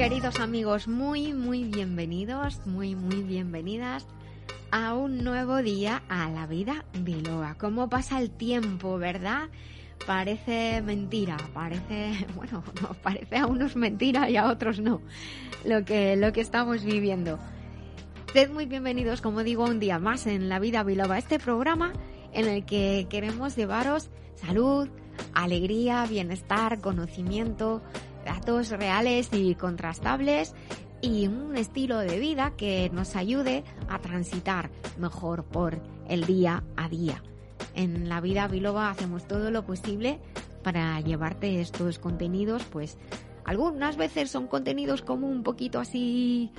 Queridos amigos, muy, muy bienvenidos, muy, muy bienvenidas a un nuevo día a la vida biloba. ¿Cómo pasa el tiempo, verdad? Parece mentira, parece, bueno, nos parece a unos mentira y a otros no, lo que, lo que estamos viviendo. Sed muy bienvenidos, como digo, un día más en La Vida Biloba, este programa en el que queremos llevaros salud, alegría, bienestar, conocimiento, datos reales y contrastables y un estilo de vida que nos ayude a transitar mejor por el día a día. En la vida biloba hacemos todo lo posible para llevarte estos contenidos, pues algunas veces son contenidos como un poquito así,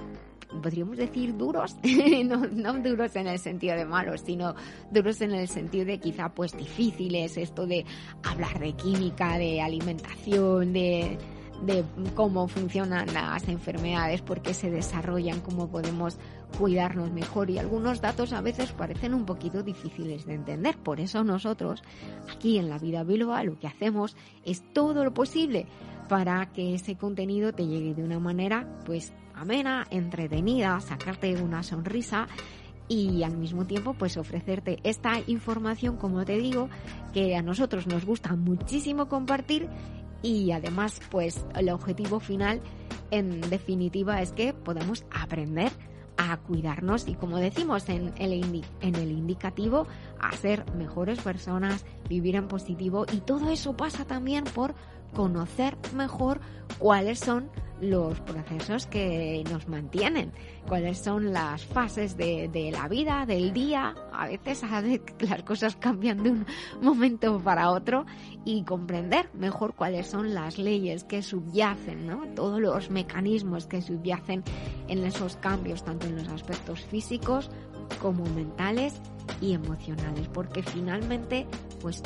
podríamos decir duros, no, no, duros en el sentido de malos, sino duros en el sentido de quizá pues difíciles, esto de hablar de química, de alimentación, de de cómo funcionan las enfermedades, por qué se desarrollan, cómo podemos cuidarnos mejor y algunos datos a veces parecen un poquito difíciles de entender. Por eso nosotros aquí en la vida Bilba lo que hacemos es todo lo posible para que ese contenido te llegue de una manera pues amena, entretenida, sacarte una sonrisa y al mismo tiempo pues ofrecerte esta información como te digo que a nosotros nos gusta muchísimo compartir y además pues el objetivo final en definitiva es que podemos aprender a cuidarnos y como decimos en el, en el indicativo, a ser mejores personas, vivir en positivo y todo eso pasa también por conocer mejor cuáles son los procesos que nos mantienen, cuáles son las fases de, de, la vida, del día. A veces las cosas cambian de un momento para otro y comprender mejor cuáles son las leyes que subyacen, ¿no? todos los mecanismos que subyacen en esos cambios, tanto en los aspectos físicos como mentales y emocionales, porque finalmente, pues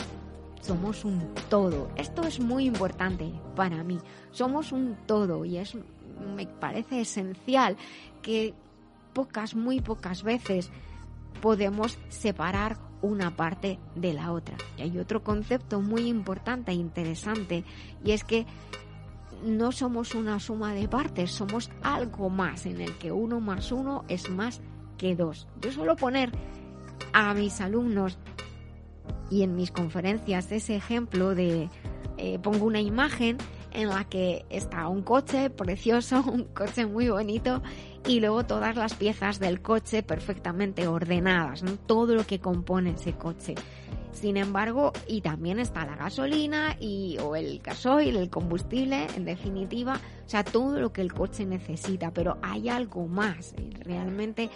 somos un todo. Esto es muy importante para mí. Somos un todo y es me parece esencial que pocas, muy pocas veces podemos separar una parte de la otra. Y hay otro concepto muy importante e interesante y es que no somos una suma de partes, somos algo más en el que uno más uno es más que dos. Yo suelo poner a mis alumnos y en mis conferencias ese ejemplo de eh, pongo una imagen en la que está un coche precioso, un coche muy bonito y luego todas las piezas del coche perfectamente ordenadas, todo lo que compone ese coche. Sin embargo, y también está la gasolina y, o el gasoil, el combustible, en definitiva, o sea, todo lo que el coche necesita, pero hay algo más. Realmente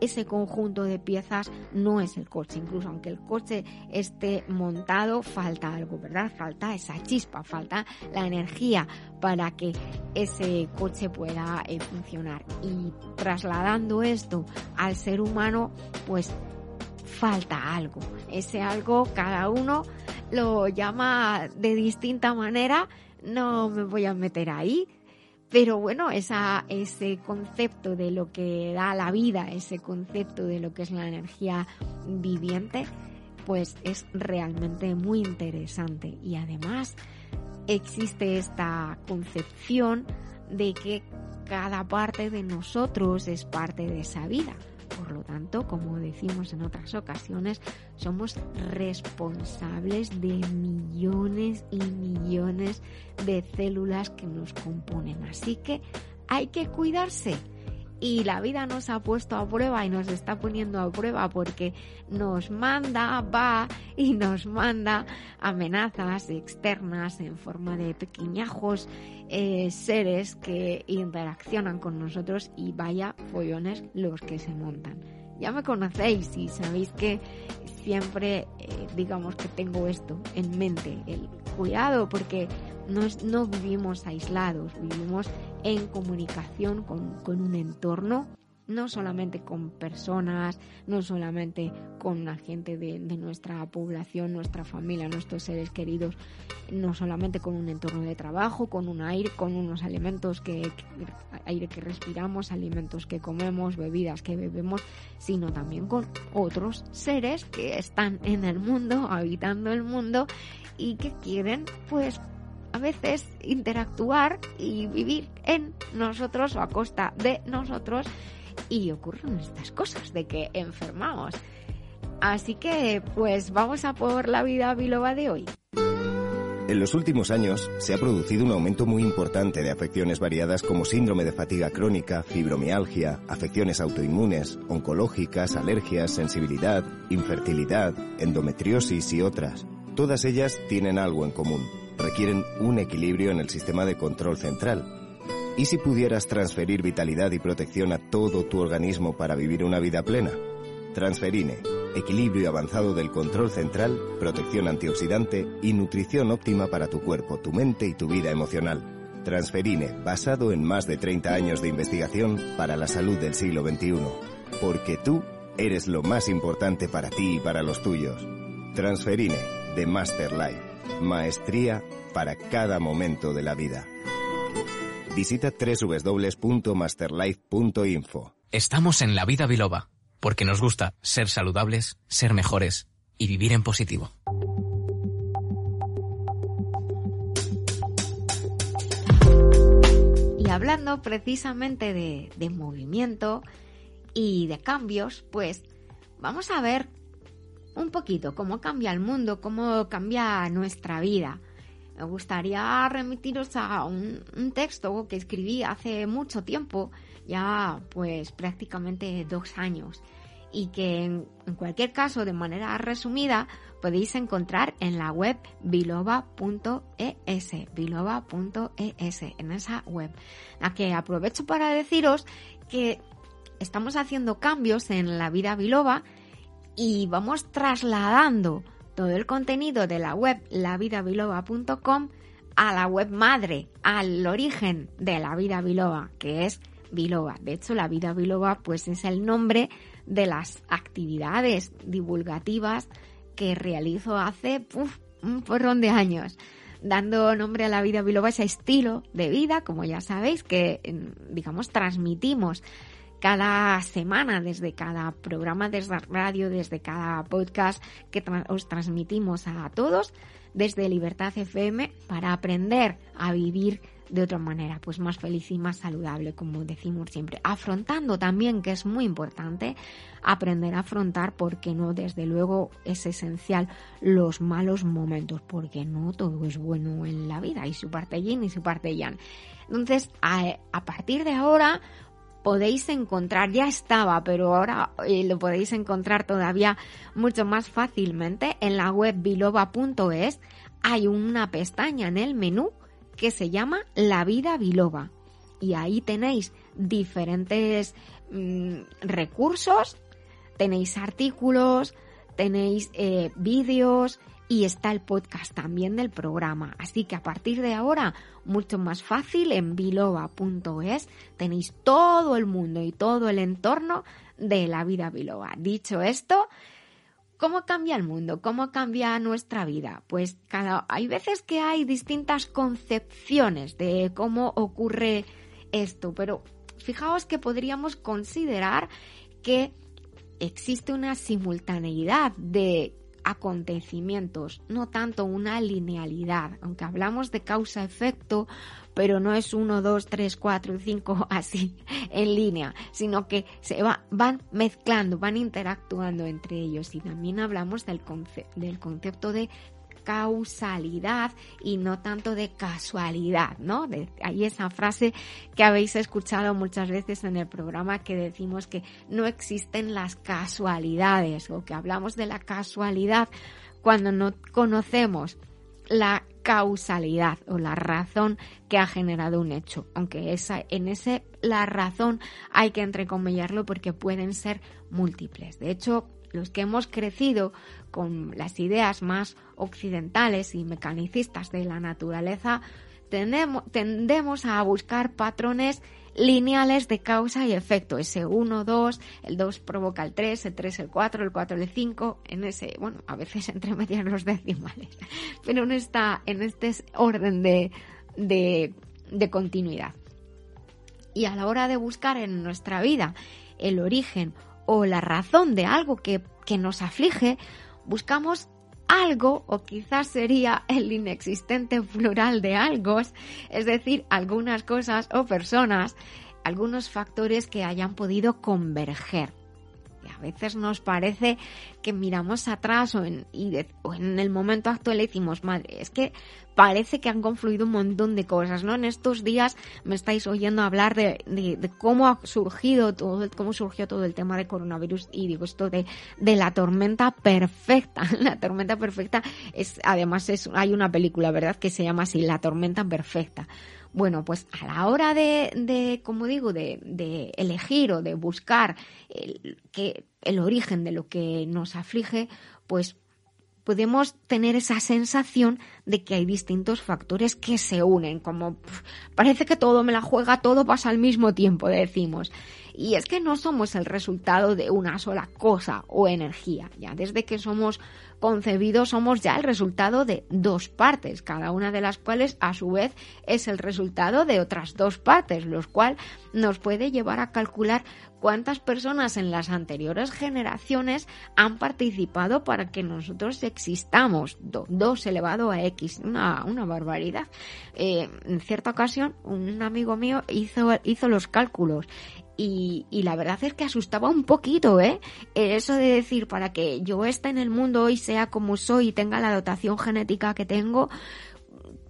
ese conjunto de piezas no es el coche, incluso aunque el coche esté montado, falta algo, ¿verdad? Falta esa chispa, falta la energía para que ese coche pueda eh, funcionar. Y trasladando esto al ser humano, pues falta algo. Ese algo cada uno lo llama de distinta manera, no me voy a meter ahí, pero bueno, esa, ese concepto de lo que da la vida, ese concepto de lo que es la energía viviente, pues es realmente muy interesante. Y además existe esta concepción de que cada parte de nosotros es parte de esa vida. Por lo tanto, como decimos en otras ocasiones, somos responsables de millones y millones de células que nos componen. Así que hay que cuidarse y la vida nos ha puesto a prueba y nos está poniendo a prueba porque nos manda, va y nos manda amenazas externas en forma de pequeñajos eh, seres que interaccionan con nosotros y vaya follones los que se montan. Ya me conocéis y sabéis que siempre eh, digamos que tengo esto en mente, el cuidado, porque no, no vivimos aislados, vivimos en comunicación con, con un entorno no solamente con personas, no solamente con la gente de, nuestra población, nuestra familia, nuestros seres queridos, no solamente con un entorno de trabajo, con un aire, con unos alimentos que, aire que respiramos, alimentos que comemos, bebidas que bebemos, sino también con otros seres que están en el mundo, habitando el mundo y que quieren pues a veces interactuar y vivir en nosotros o a costa de nosotros y ocurren estas cosas de que enfermamos. Así que, pues vamos a por la vida biloba de hoy. En los últimos años se ha producido un aumento muy importante de afecciones variadas como síndrome de fatiga crónica, fibromialgia, afecciones autoinmunes, oncológicas, alergias, sensibilidad, infertilidad, endometriosis y otras. Todas ellas tienen algo en común. Requieren un equilibrio en el sistema de control central, ¿Y si pudieras transferir vitalidad y protección a todo tu organismo para vivir una vida plena? Transferine, equilibrio avanzado del control central, protección antioxidante y nutrición óptima para tu cuerpo, tu mente y tu vida emocional. Transferine, basado en más de 30 años de investigación para la salud del siglo XXI. Porque tú eres lo más importante para ti y para los tuyos. Transferine, de Master Life. Maestría para cada momento de la vida. Visita www.masterlife.info. Estamos en la vida biloba, porque nos gusta ser saludables, ser mejores y vivir en positivo. Y hablando precisamente de, de movimiento y de cambios, pues vamos a ver un poquito cómo cambia el mundo, cómo cambia nuestra vida me gustaría remitiros a un, texto que escribí hace mucho tiempo, ya pues prácticamente dos años, y que en, cualquier caso, de manera resumida, podéis encontrar en la web biloba.es, biloba.es, en esa web. La que aprovecho para deciros que estamos haciendo cambios en la vida biloba y vamos trasladando todo el contenido de la web lavidabiloba.com a la web madre, al origen de la vida biloba, que es biloba. De hecho, la vida biloba pues es el nombre de las actividades divulgativas que realizo hace un porrón de años, dando nombre a la vida biloba ese estilo de vida, como ya sabéis, que digamos transmitimos cada semana, desde cada programa de radio, desde cada podcast que os transmitimos a todos, desde Libertad FM, para aprender a vivir de otra manera, pues más feliz y más saludable, como decimos siempre. Afrontando también, que es muy importante, aprender a afrontar, porque no, desde luego es esencial los malos momentos, porque no todo es bueno en la vida, y su parte yin y su parte yang. Entonces, a partir de ahora, podéis encontrar, ya estaba, pero ahora eh, lo podéis encontrar todavía mucho más fácilmente en la web biloba.es. Hay una pestaña en el menú que se llama La vida biloba y ahí tenéis diferentes mm, recursos, tenéis artículos, tenéis eh, vídeos, y está el podcast también del programa. Así que a partir de ahora, mucho más fácil, en biloba.es tenéis todo el mundo y todo el entorno de la vida biloba. Dicho esto, ¿Cómo cambia el mundo? ¿Cómo cambia nuestra vida? Pues cada, hay veces que hay distintas concepciones de cómo ocurre esto, pero fijaos que podríamos considerar que existe una simultaneidad de acontecimientos, no tanto una linealidad, aunque hablamos de causa-efecto, pero no es 1, 2, 3, 4 y 5 así en línea, sino que se van mezclando, van interactuando entre ellos. Y también hablamos del, del concepto de causalidad y no tanto de casualidad, ¿no? De, hay esa frase que habéis escuchado muchas veces en el programa que decimos que no existen las casualidades o que hablamos de la casualidad cuando no conocemos la causalidad o la razón que ha generado un hecho, aunque esa, en ese la razón hay que entrecomillarlo porque pueden ser múltiples. De hecho, los que hemos crecido con las ideas más occidentales y mecanicistas de la naturaleza, tendemos, a buscar patrones lineales de causa y efecto. Ese 1, 2, el 2 provoca el 3, el 3 el 4, el 4 el 5, en ese, bueno, a veces entre medias los decimales, pero en, esta, en este orden de, de, de continuidad. Y a la hora de buscar en nuestra vida el origen o la razón de algo que, que nos aflige, buscamos algo, o quizás sería el inexistente plural de algo, es decir, algunas cosas o personas, algunos factores que hayan podido converger a veces nos parece que miramos atrás o en, en el momento actual decimos, madre, es que parece que han confluido un montón de cosas, ¿no? En estos días me estáis oyendo hablar de, cómo ha surgido todo, cómo surgió todo el tema de coronavirus y digo esto de, de la tormenta perfecta. La tormenta perfecta es, además es, hay una película, ¿verdad? Que se llama así, La tormenta perfecta. Bueno, pues a la hora de, como digo, de, elegir o de buscar el origen de lo que nos aflige, pues podemos tener esa sensación de que hay distintos factores que se unen, como parece que todo me la juega, todo pasa al mismo tiempo, decimos. Y es que no somos el resultado de una sola cosa o energía. Ya desde que somos concebidos somos ya el resultado de dos partes, cada una de las cuales a su vez es el resultado de otras dos partes, lo cual nos puede llevar a calcular cuántas personas en las anteriores generaciones han participado para que nosotros existamos. 2 elevado a X, una, una barbaridad. Eh, en cierta ocasión, un amigo mío hizo, hizo los cálculos y, y, la verdad es que asustaba un poquito, ¿eh? Eso de decir, para que yo esté en el mundo y sea como soy y tenga la dotación genética que tengo,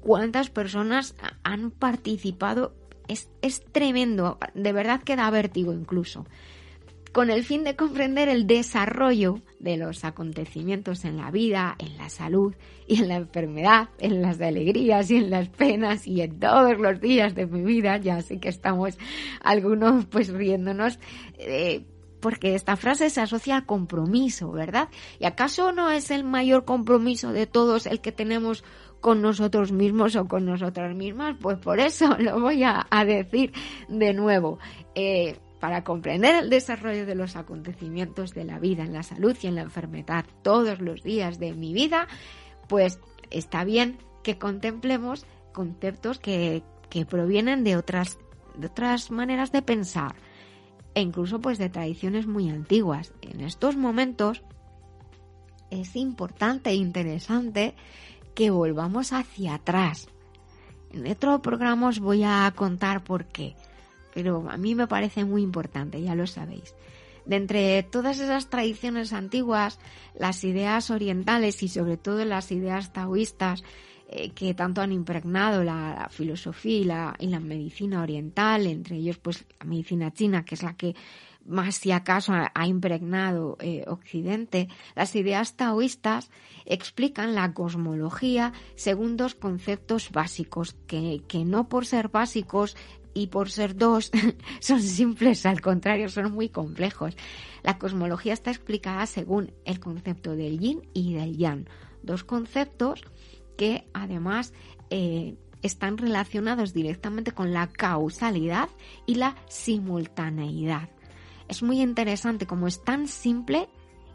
¿cuántas personas han participado? Es, es tremendo, de verdad que da vértigo incluso con el fin de comprender el desarrollo de los acontecimientos en la vida, en la salud y en la enfermedad, en las alegrías y en las penas y en todos los días de mi vida. Ya sé que estamos algunos pues riéndonos. Eh, porque esta frase se asocia al compromiso, ¿verdad? ¿Y acaso no es el mayor compromiso de todos el que tenemos con nosotros mismos o con nosotras mismas? Pues por eso lo voy a, decir de nuevo. Eh, para comprender el desarrollo de los acontecimientos de la vida en la salud y en la enfermedad todos los días de mi vida, pues está bien que contemplemos conceptos que, provienen de otras, de otras maneras de pensar e incluso pues de tradiciones muy antiguas. En estos momentos es importante e interesante que volvamos hacia atrás. En otro programa os voy a contar por qué pero a mí me parece muy importante, ya lo sabéis. De entre todas esas tradiciones antiguas, las ideas orientales y sobre todo las ideas taoístas eh, que tanto han impregnado la, filosofía y la, y la, medicina oriental, entre ellos pues la medicina china, que es la que más si acaso ha, impregnado eh, Occidente, las ideas taoístas explican la cosmología según dos conceptos básicos, que, que no por ser básicos y por ser dos son simples, al contrario, son muy complejos. La cosmología está explicada según el concepto del yin y del yang, dos conceptos que además eh, están relacionados directamente con la causalidad y la simultaneidad. Es muy interesante como es tan simple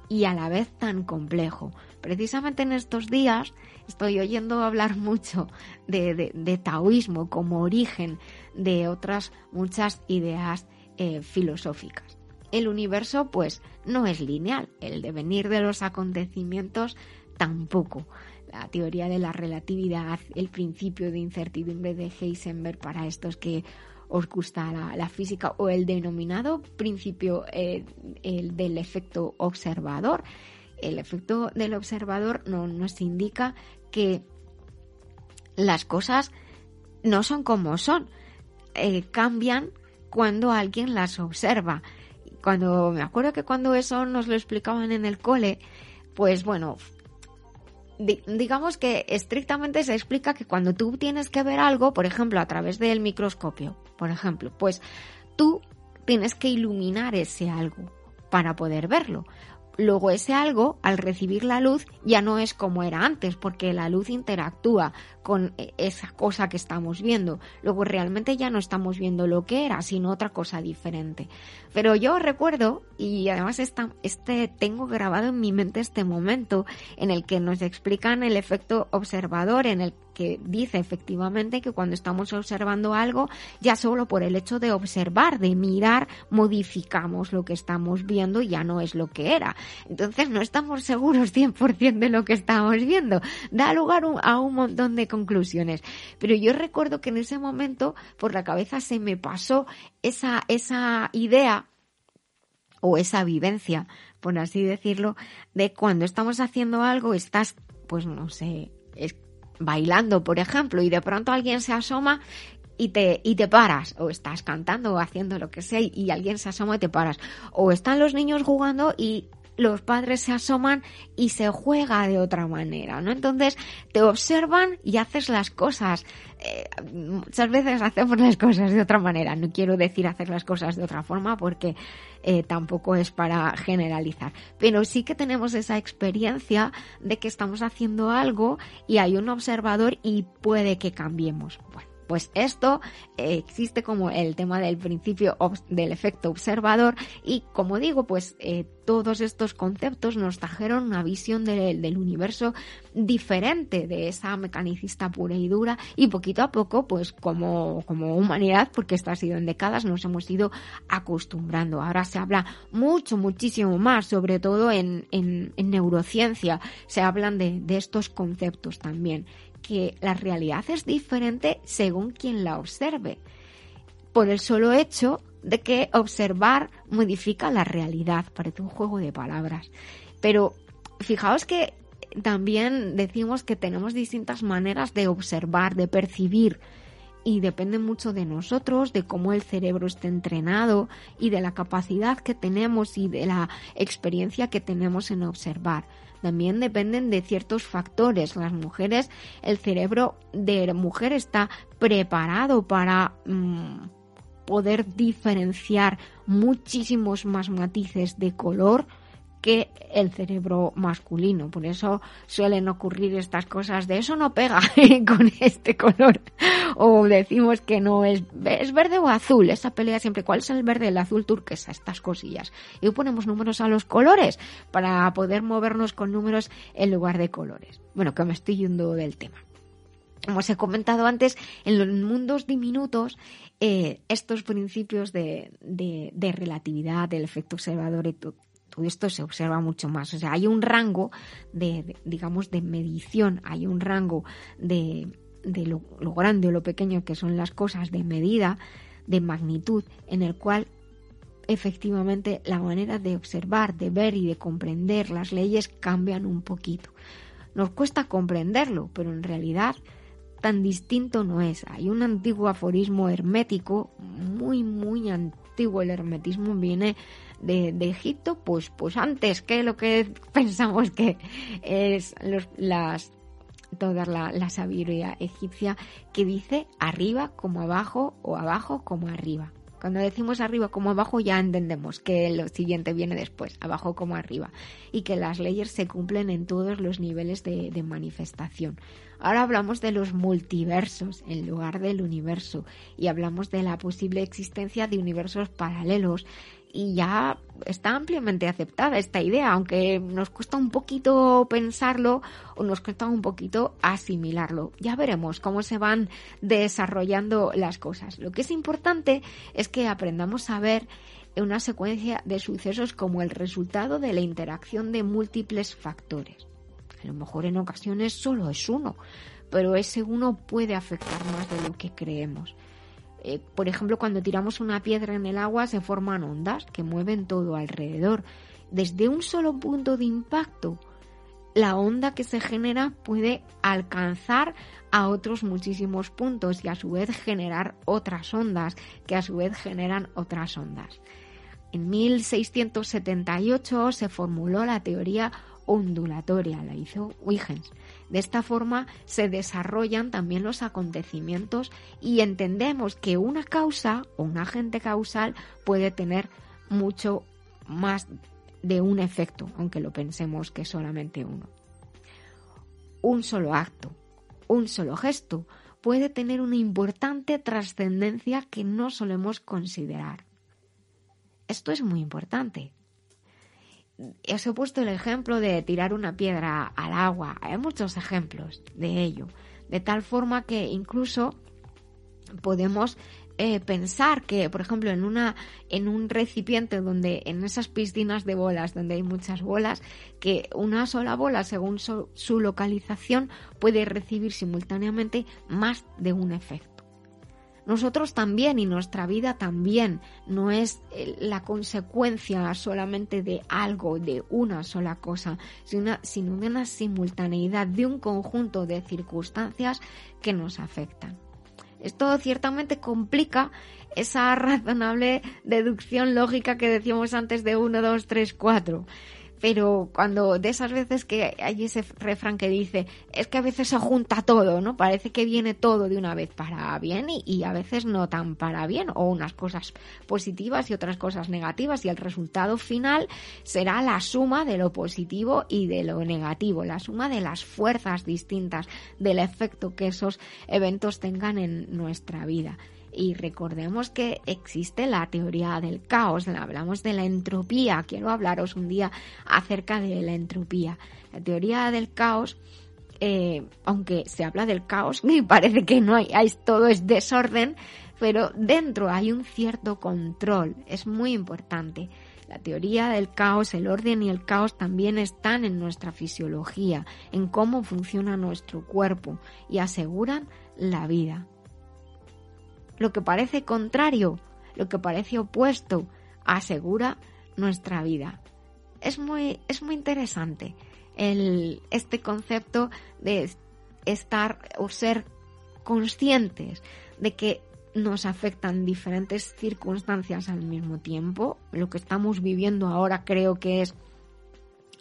y a la vez tan complejo. Precisamente en estos días estoy oyendo hablar mucho de, taoísmo como origen de otras muchas ideas eh, filosóficas. El universo pues no es lineal, el devenir de los acontecimientos tampoco. La teoría de la relatividad, el principio de incertidumbre de Heisenberg para estos que os gusta la, física o el denominado principio eh, el del efecto observador. El efecto del observador no, nos indica que las cosas no son como son, eh, cambian cuando alguien las observa. Cuando me acuerdo que cuando eso nos lo explicaban en el cole, pues bueno, digamos que estrictamente se explica que cuando tú tienes que ver algo, por ejemplo, a través del microscopio, por ejemplo, pues tú tienes que iluminar ese algo para poder verlo. Luego ese algo, al recibir la luz, ya no es como era antes, porque la luz interactúa con eh, esa cosa que estamos viendo. Luego realmente ya no estamos viendo lo que era, sino otra cosa diferente. Pero yo recuerdo, y además esta, este tengo grabado en mi mente este momento en el que nos explican el efecto observador, en el que dice efectivamente que cuando estamos observando algo, ya solo por el hecho de observar, de mirar, modificamos lo que estamos viendo y ya no es lo que era. Entonces no estamos seguros 100% de lo que estamos viendo. Da lugar a un montón de conclusiones. Pero yo recuerdo que en ese momento por la cabeza se me pasó esa, esa idea o esa vivencia, por así decirlo, de cuando estamos haciendo algo, estás, pues no sé, bailando, por ejemplo, y de pronto alguien se asoma y te, y te paras, o estás cantando o haciendo lo que sea y alguien se asoma y te paras, o están los niños jugando y los padres se asoman y se juega de otra manera, ¿no? Entonces te observan y haces las cosas. Eh, muchas veces hacemos las cosas de otra manera. No quiero decir hacer las cosas de otra forma porque eh, tampoco es para generalizar. Pero sí que tenemos esa experiencia de que estamos haciendo algo y hay un observador y puede que cambiemos. Bueno pues esto eh, existe como el tema del principio del efecto observador y como digo, pues eh, todos estos conceptos nos trajeron una visión del universo diferente de esa mecanicista pura y dura y poquito a poco, pues como, como humanidad, porque esto ha sido en décadas, nos hemos ido acostumbrando. Ahora se habla mucho, muchísimo más, sobre todo en, en, neurociencia, se hablan de estos conceptos también que la realidad es diferente según quien la observe, por el solo hecho de que observar modifica la realidad, parece un juego de palabras. Pero fijaos que también decimos que tenemos distintas maneras de observar, de percibir, y depende mucho de nosotros, de cómo el cerebro esté entrenado y de la capacidad que tenemos y de la experiencia que tenemos en observar también dependen de ciertos factores. Las mujeres, el cerebro de la mujer está preparado para mm, poder diferenciar muchísimos más matices de color que el cerebro masculino. Por eso suelen ocurrir estas cosas de eso no pega con este color. O decimos que no es, es verde o azul. Esa pelea siempre, ¿cuál es el verde? El azul turquesa, estas cosillas. Y ponemos números a los colores para poder movernos con números en lugar de colores. Bueno, que me estoy yendo del tema. Como os he comentado antes, en los mundos diminutos, eh, estos principios de, de, relatividad, del efecto observador y todo esto se observa mucho más. O sea, hay un rango de, digamos, de medición, hay un rango de, de lo, grande o lo pequeño que son las cosas, de medida, de magnitud, en el cual efectivamente la manera de observar, de ver y de comprender las leyes cambian un poquito. Nos cuesta comprenderlo, pero en realidad tan distinto no es. Hay un antiguo aforismo hermético, muy, muy antiguo. El hermetismo viene de, Egipto, pues, pues antes que lo que pensamos que es las toda la, la sabiduría egipcia que dice arriba como abajo o abajo como arriba. Cuando decimos arriba como abajo ya entendemos que lo siguiente viene después, abajo como arriba, y que las leyes se cumplen en todos los niveles de, de manifestación. Ahora hablamos de los multiversos en lugar del universo y hablamos de la posible existencia de universos paralelos y ya está ampliamente aceptada esta idea, aunque nos cuesta un poquito pensarlo o nos cuesta un poquito asimilarlo. Ya veremos cómo se van desarrollando las cosas. Lo que es importante es que aprendamos a ver una secuencia de sucesos como el resultado de la interacción de múltiples factores. A lo mejor en ocasiones solo es uno, pero ese uno puede afectar más de lo que creemos. Eh, por ejemplo, cuando tiramos una piedra en el agua se forman ondas que mueven todo alrededor. Desde un solo punto de impacto, la onda que se genera puede alcanzar a otros muchísimos puntos y a su vez generar otras ondas que a su vez generan otras ondas. En 1678 se formuló la teoría ondulatoria, la hizo Huygens. De esta forma se desarrollan también los acontecimientos y entendemos que una causa o un agente causal puede tener mucho más de un efecto, aunque lo pensemos que solamente uno. Un solo acto, un solo gesto puede tener una importante trascendencia que no solemos considerar. Esto es muy importante. Os he puesto el ejemplo de tirar una piedra al agua. Hay muchos ejemplos de ello. De tal forma que incluso podemos eh, pensar que, por ejemplo, en una en un recipiente donde en esas piscinas de bolas donde hay muchas bolas, que una sola bola, según su localización, puede recibir simultáneamente más de un efecto. Nosotros también y nuestra vida también no es eh, la consecuencia solamente de algo, de una sola cosa, sino, de una simultaneidad de un conjunto de circunstancias que nos afectan. Esto ciertamente complica esa razonable deducción lógica que decíamos antes de 1, 2, 3, 4 pero cuando de esas veces que hay ese refrán que dice, es que a veces se junta todo, ¿no? Parece que viene todo de una vez para bien y, a veces no tan para bien, o unas cosas positivas y otras cosas negativas, y el resultado final será la suma de lo positivo y de lo negativo, la suma de las fuerzas distintas, del efecto que esos eventos tengan en nuestra vida. Y recordemos que existe la teoría del caos, hablamos de la entropía, quiero hablaros un día acerca de la entropía. La teoría del caos, eh, aunque se habla del caos, me parece que no hay, hay, todo es desorden, pero dentro hay un cierto control, es muy importante. La teoría del caos, el orden y el caos también están en nuestra fisiología, en cómo funciona nuestro cuerpo y aseguran la vida lo que parece contrario, lo que parece opuesto, asegura nuestra vida. Es muy, es muy interesante el, este concepto de estar o ser conscientes de que nos afectan diferentes circunstancias al mismo tiempo. Lo que estamos viviendo ahora creo que es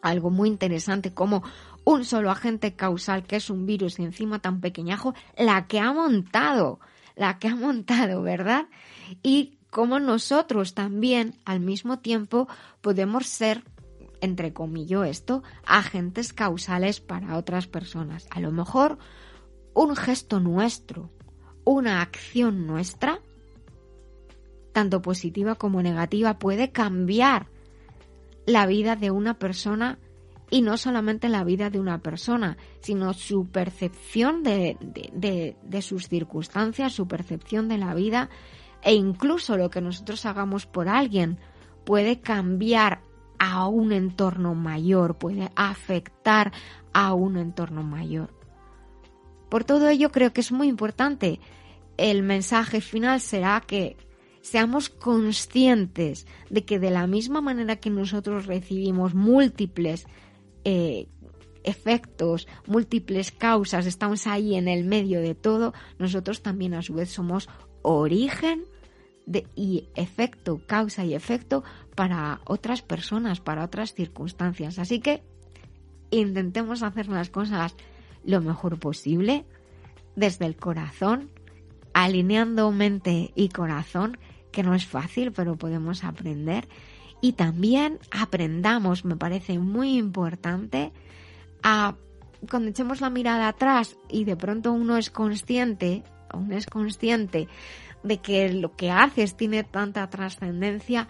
algo muy interesante como un solo agente causal que es un virus y encima tan pequeñajo, la que ha montado la que ha montado, ¿verdad? Y cómo nosotros también al mismo tiempo podemos ser entre comillas esto, agentes causales para otras personas. A lo mejor un gesto nuestro, una acción nuestra, tanto positiva como negativa, puede cambiar la vida de una persona y no solamente la vida de una persona, sino su percepción de, de, sus circunstancias, su percepción de la vida e incluso lo que nosotros hagamos por alguien puede cambiar a un entorno mayor, puede afectar a un entorno mayor. Por todo ello creo que es muy importante. El mensaje final será que seamos conscientes de que de la misma manera que nosotros recibimos múltiples eh, efectos, múltiples causas, estamos ahí en el medio de todo, nosotros también a su vez somos origen de, y efecto, causa y efecto para otras personas, para otras circunstancias. Así que intentemos hacer las cosas lo mejor posible, desde el corazón, alineando mente y corazón, que no es fácil, pero podemos aprender y también aprendamos, me parece muy importante, a cuando echemos la mirada atrás y de pronto uno es consciente, uno es consciente de que lo que haces tiene tanta trascendencia,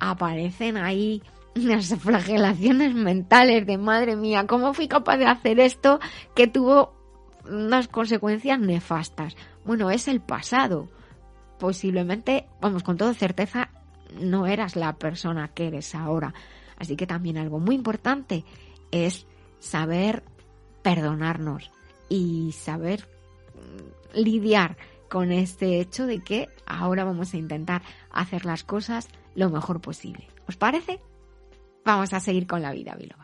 aparecen ahí unas flagelaciones mentales de madre mía, ¿cómo fui capaz de hacer esto que tuvo unas consecuencias nefastas? Bueno, es el pasado. Posiblemente, vamos, con toda certeza, no eras la persona que eres ahora. Así que también algo muy importante es saber perdonarnos y saber mm, lidiar con este hecho de que ahora vamos a intentar hacer las cosas lo mejor posible. ¿Os parece? Vamos a seguir con la vida, Biloba.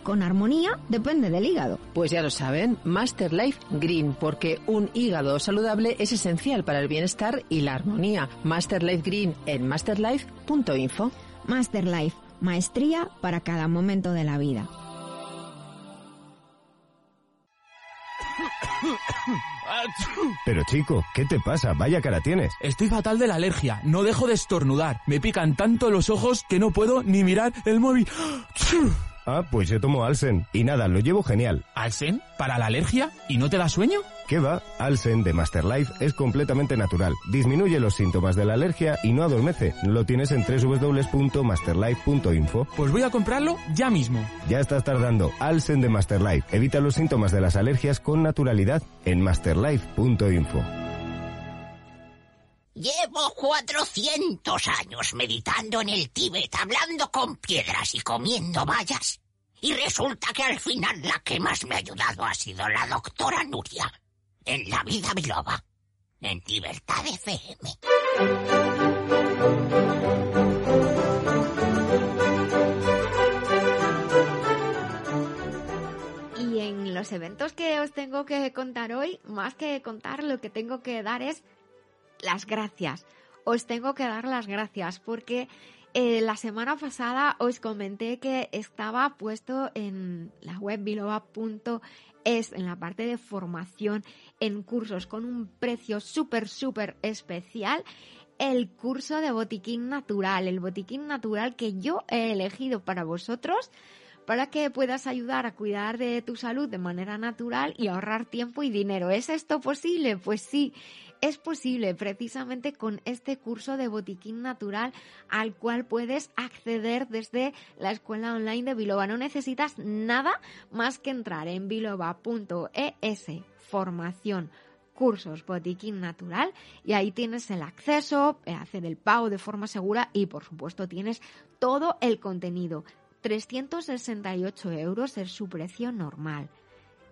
con armonía depende del hígado. Pues ya lo saben, Master Life Green, porque un hígado saludable es esencial para el bienestar y la armonía. Master Life Green en masterlife.info. Master Life, maestría para cada momento de la vida. Pero chico, ¿qué te pasa? Vaya cara tienes. Estoy fatal de la alergia. No dejo de estornudar. Me pican tanto los ojos que no puedo ni mirar el móvil. Ah, pues yo tomo Alsen. Y nada, lo llevo genial. ¿Alsen? ¿Para la alergia? ¿Y no te da sueño? ¿Qué va? Alsen de Masterlife es completamente natural. Disminuye los síntomas de la alergia y no adormece. Lo tienes en www.masterlife.info. Pues voy a comprarlo ya mismo. Ya estás tardando. Alsen de Masterlife. Evita los síntomas de las alergias con naturalidad en masterlife.info. Llevo 400 años meditando en el Tíbet, hablando con piedras y comiendo bayas. Y resulta que al final la que más me ha ayudado ha sido la doctora Nuria, en la vida biloba, en Libertad FM. Y en los eventos que os tengo que contar hoy, más que contar, lo que tengo que dar es las gracias. Os tengo que dar las gracias porque eh, la semana pasada os comenté que estaba puesto en la web biloba.es, en la parte de formación en cursos, con un precio súper, súper especial. El curso de botiquín natural, el botiquín natural que yo he elegido para vosotros para que puedas ayudar a cuidar de tu salud de manera natural y ahorrar tiempo y dinero. ¿Es esto posible? Pues sí, es posible precisamente con este curso de botiquín natural al cual puedes acceder desde la escuela online de Biloba. No necesitas nada más que entrar en biloba.es formación cursos botiquín natural y ahí tienes el acceso, eh, hacer el pago de forma segura y por supuesto tienes todo el contenido. 368 euros es su precio normal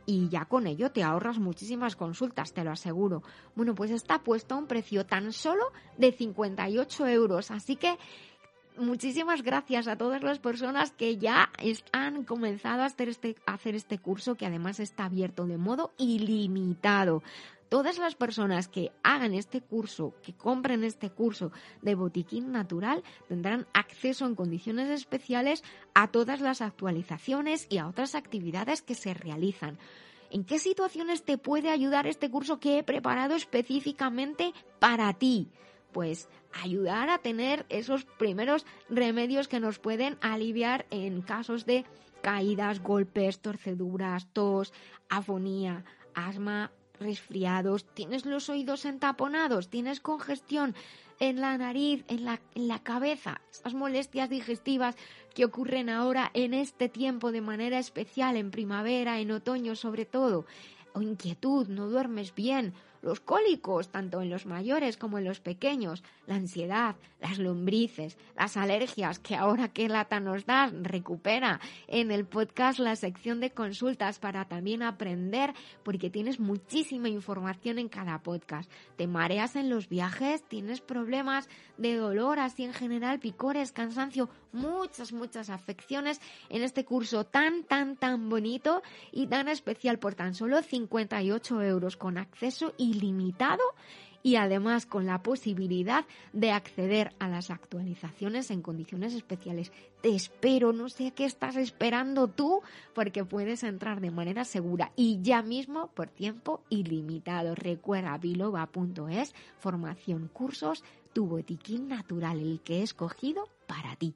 y ya con ello te ahorras muchísimas consultas, te lo aseguro. Bueno, pues está puesto a un precio tan solo de 58 euros, así que muchísimas gracias a todas las personas que ya han comenzado a hacer este, hacer este curso que además está abierto de modo ilimitado todas las personas que hagan este curso, que compren este curso de botiquín natural, tendrán acceso en condiciones especiales a todas las actualizaciones y a otras actividades que se realizan. ¿En qué situaciones te puede ayudar este curso que he preparado específicamente para ti? Pues ayudar a tener esos primeros remedios que nos pueden aliviar en casos de caídas, golpes, torceduras, tos, afonía, asma, resfriados, tienes los oídos entaponados, tienes congestión en la nariz, en la, en la cabeza, esas molestias digestivas que ocurren ahora en este tiempo de manera especial, en primavera, en otoño sobre todo, o inquietud, no duermes bien, los cólicos, tanto en los mayores como en los pequeños, la ansiedad, las lombrices, las alergias, que ahora qué lata nos das, recupera en el podcast la sección de consultas para también aprender, porque tienes muchísima información en cada podcast. Te mareas en los viajes, tienes problemas de dolor, así en general, picores, cansancio, muchas, muchas afecciones en este curso tan, tan, tan bonito y tan especial por tan solo 58 euros con acceso ilimitado y además con la posibilidad de acceder a las actualizaciones en condiciones especiales. Te espero, no sé qué estás esperando tú, porque puedes entrar de manera segura y ya mismo por tiempo ilimitado. Recuerda biloba.es, formación, cursos, tu botiquín natural, el que he escogido para ti.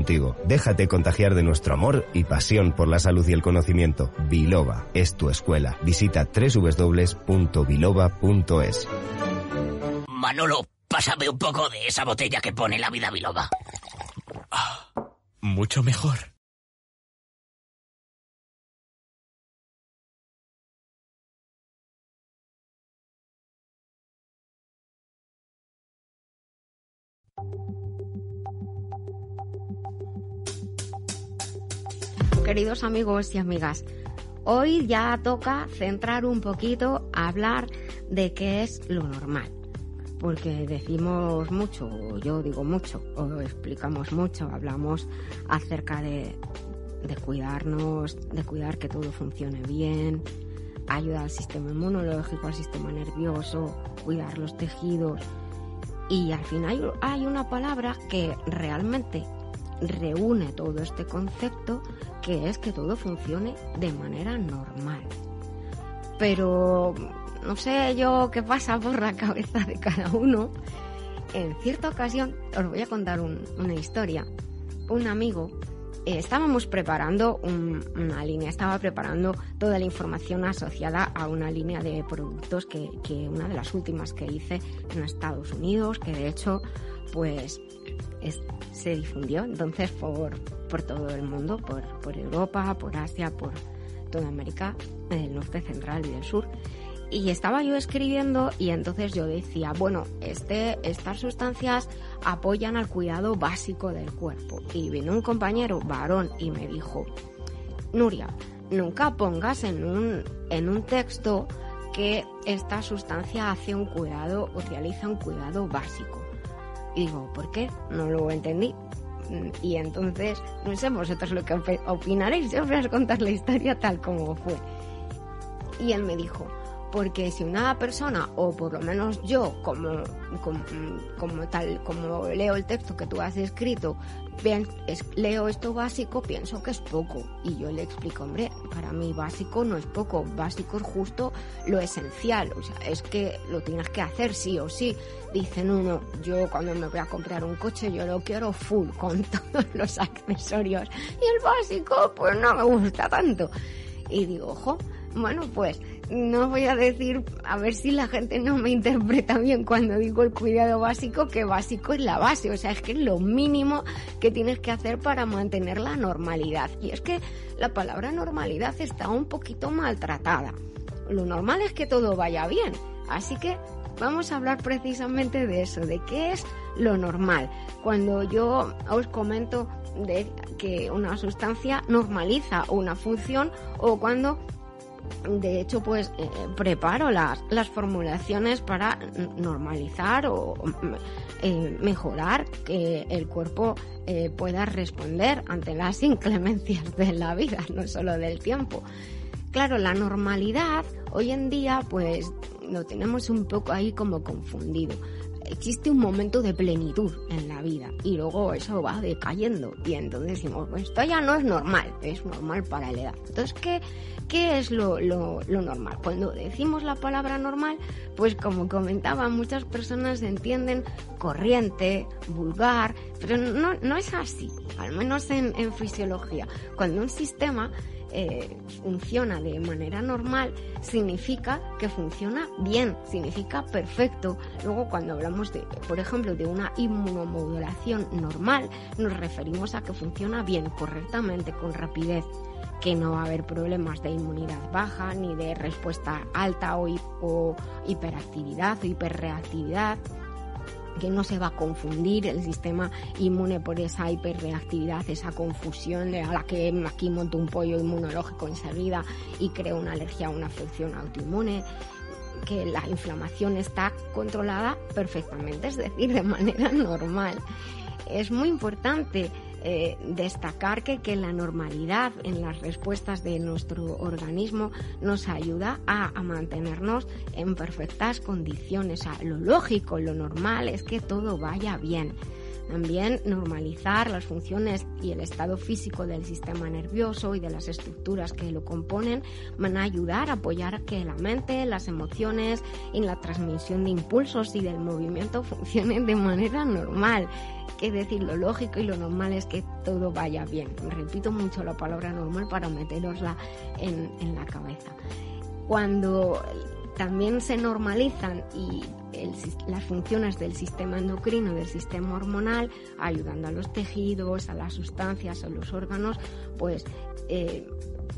contigo Déjate contagiar de nuestro amor y pasión por la salud y el conocimiento. Biloba es tu escuela. Visita www.biloba.es. Manolo, pásame un poco de esa botella que pone la vida biloba. Ah, mucho mejor. Queridos amigos y amigas. Hoy ya toca centrar un poquito a hablar de qué es lo normal. Porque decimos mucho, yo digo mucho, o explicamos mucho, hablamos acerca de, de cuidarnos, de cuidar que todo funcione bien, ayudar al sistema inmunológico, al sistema nervioso, cuidar los tejidos. Y al final hay una palabra que realmente reúne todo este concepto que es que todo funcione de manera normal. Pero no sé yo qué pasa por la cabeza de cada uno. En cierta ocasión os voy a contar una historia. Un amigo eh, estábamos preparando una línea, estaba preparando toda la información asociada a una línea de productos que, que, una de las últimas que hice en Estados Unidos, que de hecho pues se difundió entonces por, por todo el mundo, por, por Europa, por Asia, por toda América, el norte central y del sur. Y estaba yo escribiendo y entonces yo decía, bueno, este, estas sustancias apoyan al cuidado básico del cuerpo. Y vino un compañero varón y me dijo, Nuria, nunca pongas en un, en un texto que esta sustancia hace un cuidado o realiza un cuidado básico. Y digo, ¿por qué? No lo entendí. Y entonces, no sé vosotros lo que opinaréis, yo voy a contar la historia tal como fue. Y él me dijo, porque si una persona, o por lo menos yo, como, como, tal, como leo el texto que tú has escrito, leo esto básico, pienso que es poco. Y yo le explico, hombre, para mí básico no es poco, básico es justo lo esencial, o sea, es que lo tienes que hacer sí o sí. Dicen uno, yo cuando me voy a comprar un coche, yo lo quiero full, con todos los accesorios. Y el básico, pues no me gusta tanto. Y digo, ojo, bueno, pues no voy a decir, a ver si la gente no me interpreta bien cuando digo el cuidado básico, que básico es la base, o sea, es que es lo mínimo que tienes que hacer para mantener la normalidad. Y es que la palabra normalidad está un poquito maltratada. Lo normal es que todo vaya bien, así que vamos a hablar precisamente de eso, de qué es lo normal. Cuando yo os comento de que una sustancia normaliza una función o cuando de hecho, pues eh, preparo las, las formulaciones para normalizar o eh, mejorar que el cuerpo eh, pueda responder ante las inclemencias de la vida, no solo del tiempo. Claro, la normalidad hoy en día pues lo tenemos un poco ahí como confundido existe un momento de plenitud en la vida y luego eso va decayendo y entonces decimos, pues esto ya no es normal, es normal para la edad. Entonces, ¿qué, qué es lo, lo, normal? Cuando decimos la palabra normal, pues como comentaba, muchas personas entienden corriente, vulgar, pero no, no es así, al menos en, en fisiología. Cuando un sistema eh, funciona de manera normal, significa que funciona bien, significa perfecto. Luego, cuando hablamos de, por ejemplo, de una inmunomodulación normal, nos referimos a que funciona bien, correctamente, con rapidez que no va a haber problemas de inmunidad baja, ni de respuesta alta o, o hiperactividad o hiperreactividad que no se va a confundir el sistema inmune por esa hiperreactividad, esa confusión de a la que aquí monto un pollo inmunológico enseguida y creo una alergia a una función autoinmune que la inflamación está controlada perfectamente, es decir, de manera normal. Es muy importante eh, destacar que, que la normalidad en las respuestas de nuestro organismo nos ayuda a, mantenernos en perfectas condiciones. Lo lógico, lo normal es que todo vaya bien. También normalizar las funciones y el estado físico del sistema nervioso y de las estructuras que lo componen van a ayudar a apoyar que la mente, las emociones y la transmisión de impulsos y del movimiento funcionen de manera normal. Es decir, lo lógico y lo normal es que todo vaya bien. Repito mucho la palabra normal para meterosla en, en la cabeza. Cuando también se normalizan y las funciones del sistema endocrino, del sistema hormonal, ayudando a los tejidos, a las sustancias, a los órganos, pues eh,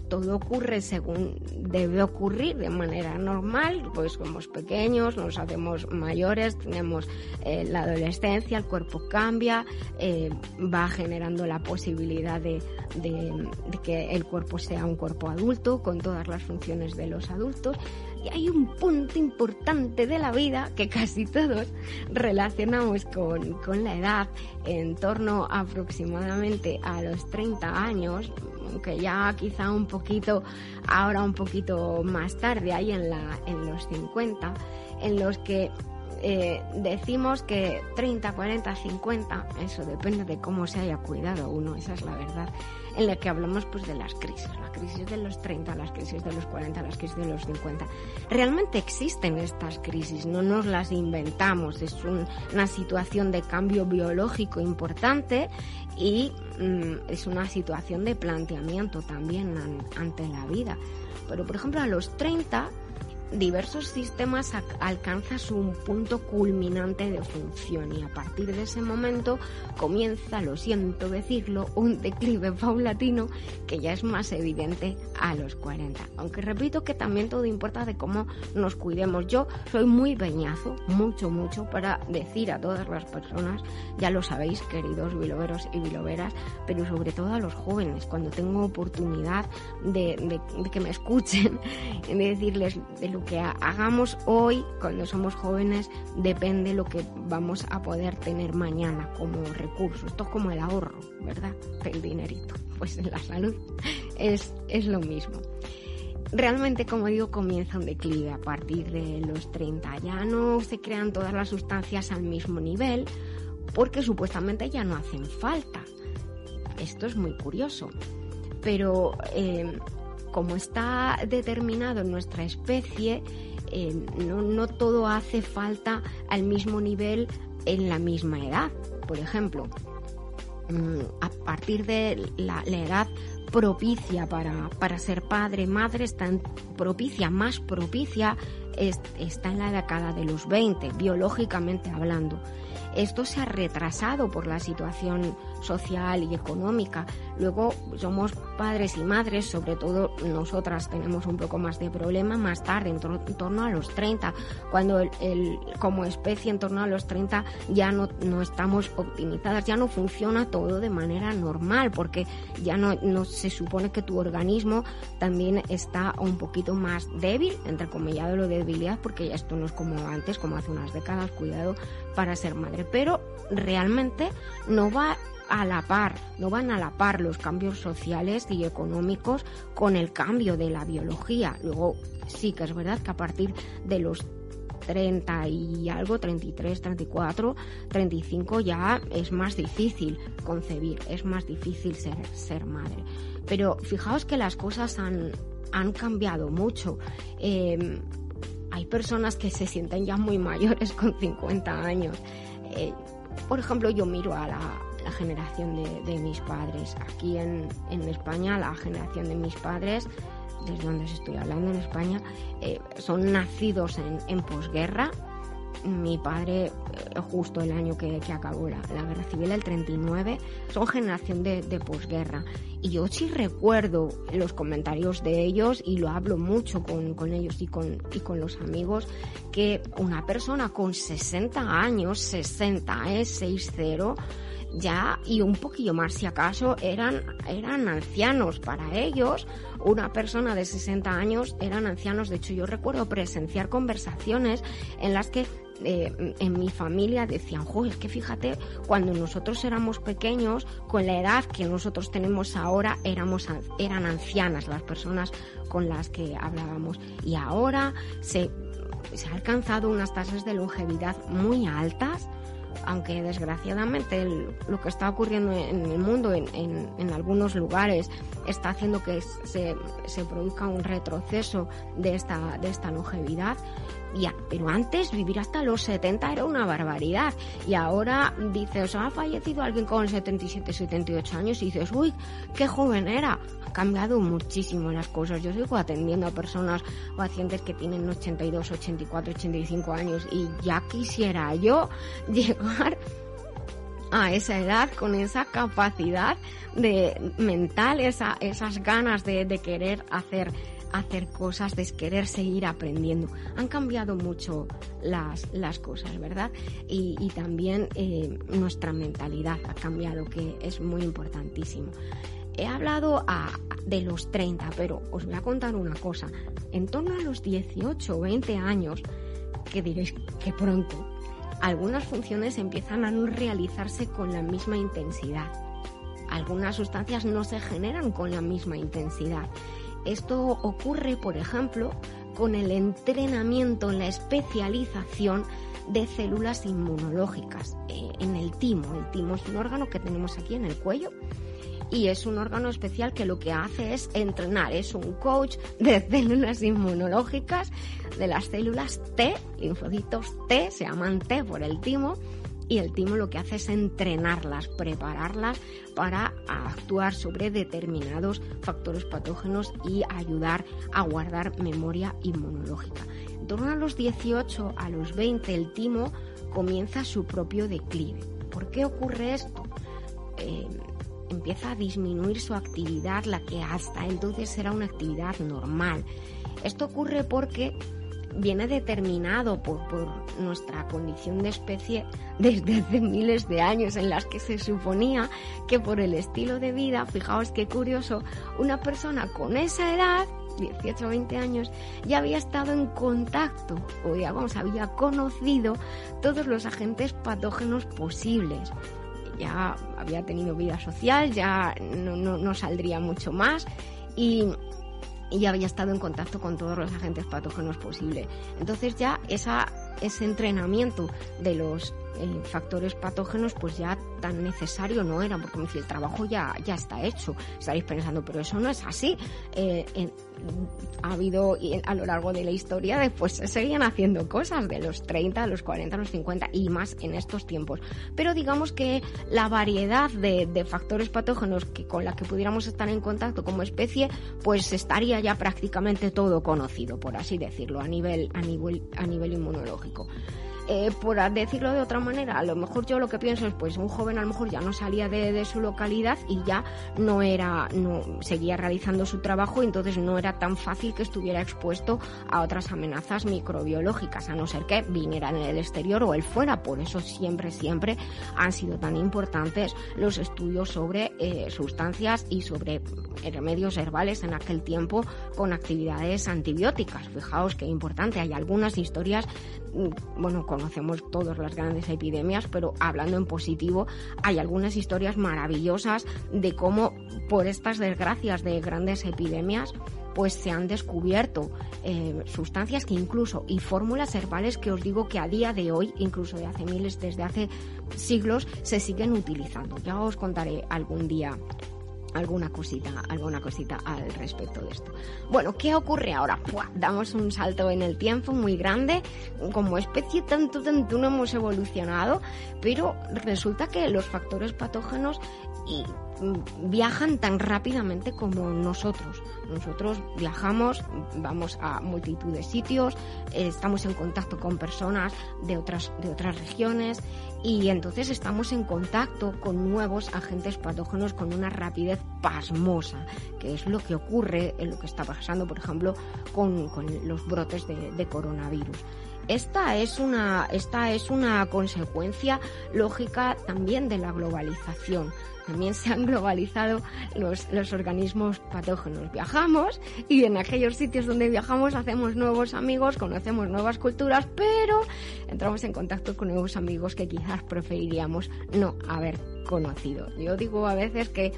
todo ocurre según debe ocurrir de manera normal, pues somos pequeños, nos hacemos mayores, tenemos eh, la adolescencia, el cuerpo cambia, eh, va generando la posibilidad de, de que el cuerpo sea un cuerpo adulto con todas las funciones de los adultos. Y hay un punto importante de la vida que casi todos relacionamos con, con, la edad en torno aproximadamente a los 30 años, aunque ya quizá un poquito, ahora un poquito más tarde, ahí en, la, en los 50, en los que eh, decimos que 30, 40, 50, eso depende de cómo se haya cuidado uno, esa es la verdad, en la que hablamos pues de las crisis, la crisis de los 30, las crisis de los 40, las crisis de los 50. Realmente existen estas crisis, no nos las inventamos, es un, una situación de cambio biológico importante y mm, es una situación de planteamiento también an, ante la vida. Pero por ejemplo a los 30 diversos sistemas alcanzas un punto culminante de función y a partir de ese momento comienza, lo siento decirlo, un declive paulatino que ya es más evidente a los 40. Aunque repito que también todo importa de cómo nos cuidemos. Yo soy muy peñazo, mucho, mucho, para decir a todas las personas, ya lo sabéis, queridos biloveros y biloveras, pero sobre todo a los jóvenes, cuando tengo oportunidad de, de, de que me escuchen, de decirles de lo que hagamos hoy cuando somos jóvenes depende lo que vamos a poder tener mañana como recurso. Esto es como el ahorro, ¿verdad? El dinerito. Pues en la salud es, es lo mismo. Realmente, como digo, comienza un declive a partir de los 30. Ya no se crean todas las sustancias al mismo nivel porque supuestamente ya no hacen falta. Esto es muy curioso. Pero eh, como está determinado en nuestra especie, eh, no, todo hace falta al mismo nivel en la misma edad. Por ejemplo, mmm, a partir de la, edad propicia para, para, ser padre, madre, está propicia, más propicia, es, está en la década de los 20, biológicamente hablando. Esto se ha retrasado por la situación social y económica. Luego somos padres y madres, sobre todo nosotras tenemos un poco más de problema más tarde, en, tor en torno a los 30, cuando el, como especie en torno a los 30 ya no, no estamos optimizadas, ya no funciona todo de manera normal, porque ya no, no se supone que tu organismo también está un poquito más débil, entre comillas lo de debilidad, porque ya esto no es como antes, como hace unas décadas, cuidado para ser madre, pero realmente no va a la par, no van a la par los cambios sociales y económicos con el cambio de la biología. Luego sí que es verdad que a partir de los 30 y algo, 33, 34, 35 ya es más difícil concebir, es más difícil ser, ser madre. Pero fijaos que las cosas han, han cambiado mucho. Eh, hay personas que se sienten ya muy mayores con 50 años. Eh, por ejemplo, yo miro a la, la generación de, de, mis padres. Aquí en, en, España, la generación de mis padres, desde donde estoy hablando en España, eh, son nacidos en, en posguerra. Mi padre, eh, justo el año que, que acabó la, la, guerra civil, el 39, son generación de, de posguerra. Y yo sí recuerdo los comentarios de ellos y lo hablo mucho con, con ellos y con, y con los amigos, que una persona con 60 años, 60, es ¿eh? 6-0, ya y un poquillo más si acaso eran, eran ancianos para ellos. Una persona de 60 años eran ancianos. De hecho, yo recuerdo presenciar conversaciones en las que eh, en mi familia decían, es que fíjate, cuando nosotros éramos pequeños, con la edad que nosotros tenemos ahora, éramos, eran ancianas las personas con las que hablábamos. Y ahora se, se ha alcanzado unas tasas de longevidad muy altas aunque desgraciadamente lo que está ocurriendo en el mundo, en, algunos lugares, está haciendo que se, se, produzca un retroceso de esta, de esta longevidad, pero antes vivir hasta los 70 era una barbaridad. Y ahora dices, ha fallecido alguien con 77, 78 años y dices, uy, qué joven era. Ha cambiado muchísimo las cosas. Yo sigo atendiendo a personas, pacientes que tienen 82, 84, 85 años y ya quisiera yo llegar a esa edad con esa capacidad de mental, esa, esas ganas de querer hacer hacer cosas, de querer seguir aprendiendo. Han cambiado mucho las, las cosas, ¿verdad? Y, también eh, nuestra mentalidad ha cambiado, que es muy importantísimo. He hablado de los 30, pero os voy a contar una cosa. En torno a los 18 o 20 años, que diréis que pronto, algunas funciones empiezan a no realizarse con la misma intensidad. Algunas sustancias no se generan con la misma intensidad esto ocurre, por ejemplo, con el entrenamiento, la especialización de células inmunológicas eh, en el timo. El timo es un órgano que tenemos aquí en el cuello y es un órgano especial que lo que hace es entrenar, es un coach de células inmunológicas, de las células T, linfocitos T, se llaman T por el timo, y el timo lo que hace es entrenarlas, prepararlas para actuar sobre determinados factores patógenos y ayudar a guardar memoria inmunológica. En torno a los 18 a los 20 el timo comienza su propio declive. ¿Por qué ocurre esto? Eh, empieza a disminuir su actividad, la que hasta entonces era una actividad normal. Esto ocurre porque viene determinado por, nuestra condición de especie desde hace miles de años en las que se suponía que por el estilo de vida, fijaos qué curioso, una persona con esa edad 18 o 20 años, ya había estado en contacto o digamos había conocido todos los agentes patógenos posibles. Ya había tenido vida social, ya no, no saldría mucho más y y había estado en contacto con todos los agentes patógenos posibles. Entonces ya esa, ese entrenamiento de los eh, factores patógenos pues ya tan necesario no era, porque me el trabajo ya, ya está hecho. Estaréis pensando, pero eso no es así. Eh, ha habido a lo largo de la historia, después se seguían haciendo cosas de los 30, los 40, los 50 y más en estos tiempos. Pero digamos que la variedad de, de factores patógenos que, con la que pudiéramos estar en contacto como especie, pues estaría ya prácticamente todo conocido, por así decirlo, a nivel, a nivel, a nivel inmunológico. Eh, por decirlo de otra manera, a lo mejor yo lo que pienso es, pues un joven a lo mejor ya no salía de, su localidad y ya no era, no seguía realizando su trabajo y entonces no era tan fácil que estuviera expuesto a otras amenazas microbiológicas, a no ser que viniera en el exterior o él fuera. Por eso siempre, siempre han sido tan importantes los estudios sobre eh, sustancias y sobre remedios herbales en aquel tiempo con actividades antibióticas. Fijaos qué importante, hay algunas historias, bueno, conocemos todas las grandes epidemias, pero hablando en positivo, hay algunas historias maravillosas de cómo por estas desgracias de grandes epidemias, pues se han descubierto eh, sustancias que incluso y fórmulas herbales que os digo que a día de hoy, incluso de hace miles, desde hace siglos, se siguen utilizando. Ya os contaré algún día alguna cosita, alguna cosita al respecto de esto. Bueno, ¿qué ocurre ahora? Damos un salto en el tiempo muy grande, como especie tanto, tanto no hemos evolucionado, pero resulta que los factores patógenos y viajan tan rápidamente como nosotros. Nosotros viajamos, vamos a multitud de sitios, estamos en contacto con personas de otras, de otras regiones y entonces estamos en contacto con nuevos agentes patógenos con una rapidez pasmosa, que es lo que ocurre en lo que está pasando, por ejemplo, con, los brotes de, coronavirus. esta es una, esta es una consecuencia lógica también de la globalización también se han globalizado los, los, organismos patógenos. Viajamos y en aquellos sitios donde viajamos hacemos nuevos amigos, conocemos nuevas culturas, pero entramos en contacto con nuevos amigos que quizás preferiríamos no haber conocido. Yo digo a veces que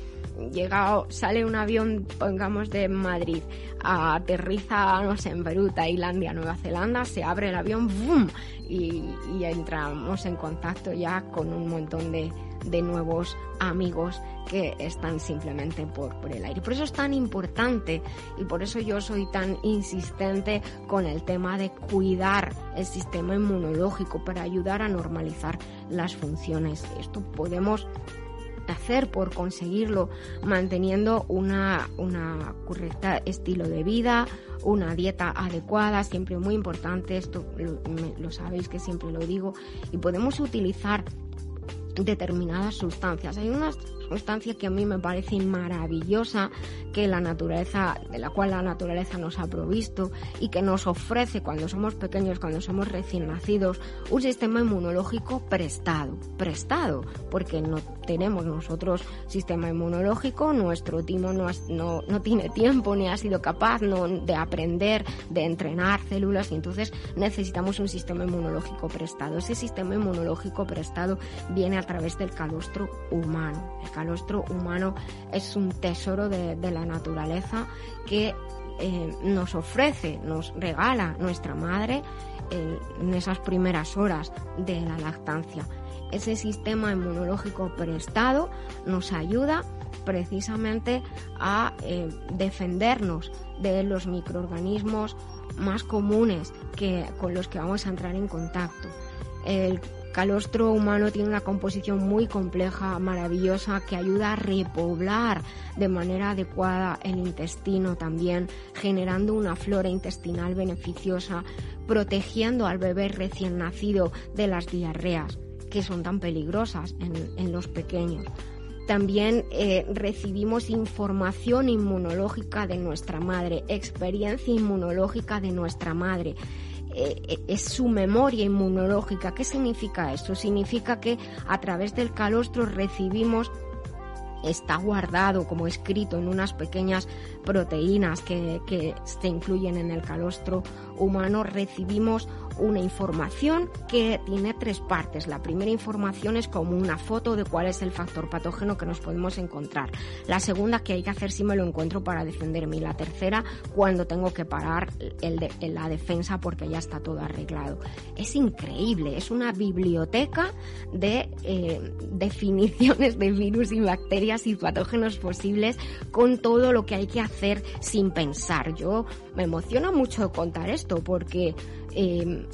llega, sale un avión, pongamos de Madrid, aterriza, no sé, en Perú, Tailandia, Nueva Zelanda, se abre el avión, ¡boom! Y, y entramos en contacto ya con un montón de, de nuevos amigos que están simplemente por, por, el aire. Por eso es tan importante y por eso yo soy tan insistente con el tema de cuidar el sistema inmunológico para ayudar a normalizar las funciones. Esto podemos hacer por conseguirlo manteniendo una, una correcta estilo de vida, una dieta adecuada, siempre muy importante, esto lo, lo sabéis que siempre lo digo, y podemos utilizar determinadas sustancias. Hay unas que a mí me parece maravillosa, que la naturaleza, de la cual la naturaleza nos ha provisto y que nos ofrece cuando somos pequeños, cuando somos recién nacidos, un sistema inmunológico prestado, prestado, porque no tenemos nosotros sistema inmunológico, nuestro timo no, no, no tiene tiempo ni ha sido capaz no, de aprender, de entrenar células y entonces necesitamos un sistema inmunológico prestado. Ese sistema inmunológico prestado viene a través del calostro humano calostro humano es un tesoro de, la naturaleza que eh, nos ofrece, nos regala nuestra madre en esas primeras horas de la lactancia. Ese sistema inmunológico prestado nos ayuda precisamente a eh, defendernos de los microorganismos más comunes que, con los que vamos a entrar en contacto. El calostro humano tiene una composición muy compleja, maravillosa, que ayuda a repoblar de manera adecuada el intestino también, generando una flora intestinal beneficiosa, protegiendo al bebé recién nacido de las diarreas, que son tan peligrosas en, los pequeños. También eh, recibimos información inmunológica de nuestra madre, experiencia inmunológica de nuestra madre. Eh, es su memoria inmunológica. ¿Qué significa esto? Significa que a través del calostro recibimos está guardado como escrito en unas pequeñas proteínas que, que, se incluyen en el calostro humano, recibimos una información que tiene tres partes. La primera información es como una foto de cuál es el factor patógeno que nos podemos encontrar. La segunda, que hay que hacer si me lo encuentro para defenderme. Y la tercera, cuando tengo que parar de, la defensa porque ya está todo arreglado. Es increíble, es una biblioteca de eh, definiciones de virus y bacterias y patógenos posibles con todo lo que hay que hacer sin pensar. Yo me emociona mucho contar esto porque eh,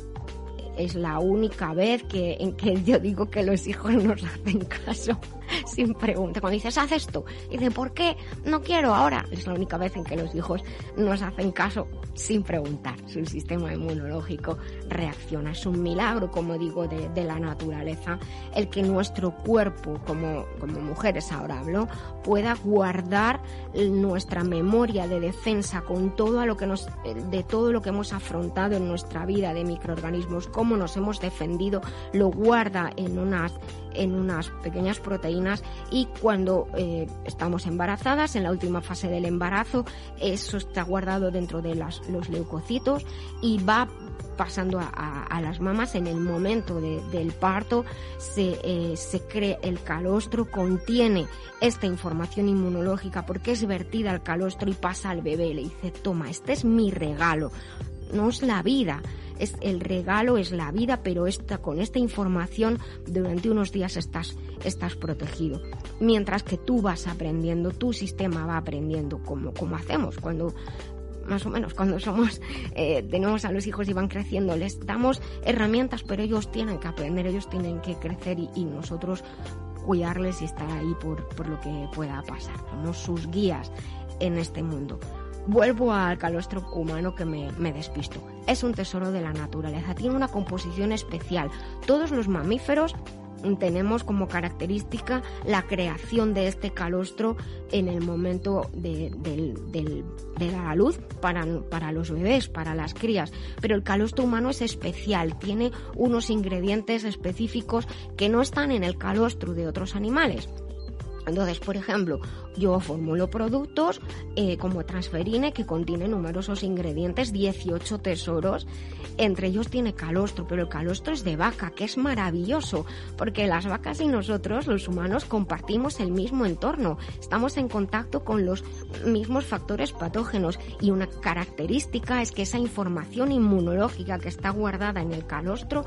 es la única vez que, en que yo digo que los hijos nos hacen caso sin pregunta. Cuando dices, haz esto, dice, ¿por qué? No quiero ahora. Es la única vez en que los hijos nos hacen caso sin preguntar. Su sistema inmunológico reacciona. Es un milagro, como digo, de, de la naturaleza, el que nuestro cuerpo, como, como mujeres ahora hablo, pueda guardar nuestra memoria de defensa con todo a lo que nos, de todo lo que hemos afrontado en nuestra vida de microorganismos, cómo nos hemos defendido, lo guarda en unas en unas pequeñas proteínas y cuando eh, estamos embarazadas, en la última fase del embarazo, eso está guardado dentro de las, los leucocitos y va pasando a, las mamas. En el momento del parto se, eh, se cree el calostro contiene esta información inmunológica porque es vertida al calostro y pasa al bebé. Le dice toma este es mi regalo no es la vida es el regalo es la vida, pero esta, con esta información durante unos días estás, estás protegido. Mientras que tú vas aprendiendo, tu sistema va aprendiendo como, como hacemos. Cuando más o menos cuando somos eh, tenemos a los hijos y van creciendo les damos herramientas pero ellos tienen que aprender ellos tienen que crecer y, y nosotros cuidarles y estar ahí por, por lo que pueda pasar. Somos sus guías en este mundo Vuelvo al calostro humano que me, despisto. Es un tesoro de la naturaleza, tiene una composición especial. Todos los mamíferos tenemos como característica la creación de este calostro en el momento de, la luz para los bebés, para las crías. Pero el calostro humano es especial, tiene unos ingredientes específicos que no están en el calostro de otros animales. Entonces, por ejemplo, yo formulo productos eh, como transferine que contiene numerosos ingredientes, 18 tesoros. Entre ellos tiene calostro, pero el calostro es de vaca, que es maravilloso, porque las vacas y nosotros, los humanos, compartimos el mismo entorno. Estamos en contacto con los mismos factores patógenos y una característica es que esa información inmunológica que está guardada en el calostro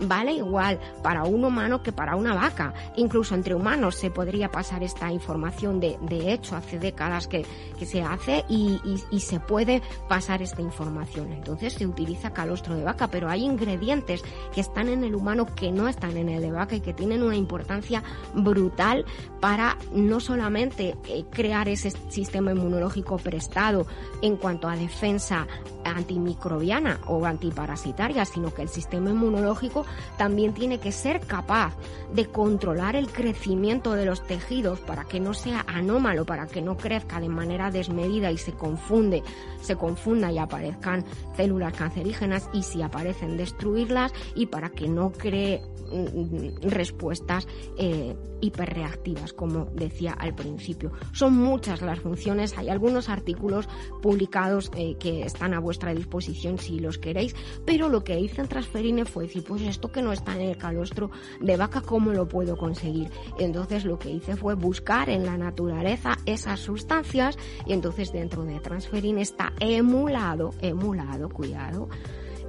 vale igual para un humano que para una vaca. Incluso entre humanos se podría pasar esta información de, de hecho hace décadas que, se hace y, se puede pasar esta información. Entonces se utiliza calostro de vaca, pero hay ingredientes que están en el humano que no están en el de vaca y que tienen una importancia brutal para no solamente eh, crear ese sistema inmunológico prestado en cuanto a defensa antimicrobiana o antiparasitaria, sino que el sistema inmunológico también tiene que ser capaz de controlar el crecimiento de los tejidos para que no sea anómalo, para que no crezca de manera desmedida y se confunde, se confunda y aparezcan células cancerígenas y si aparecen destruirlas y para que no cree mm, respuestas eh, hiperreactivas, como decía al principio. Son muchas las funciones, hay algunos artículos publicados eh, que están a vuestra disposición si los queréis, pero lo que hice en Transferine fue decir, pues esto que no está en el calostro de vaca, ¿cómo lo puedo conseguir? Entonces lo que hice fue buscar en la naturaleza esas sustancias y entonces dentro de Transferine está emulado, emulado, cuidado,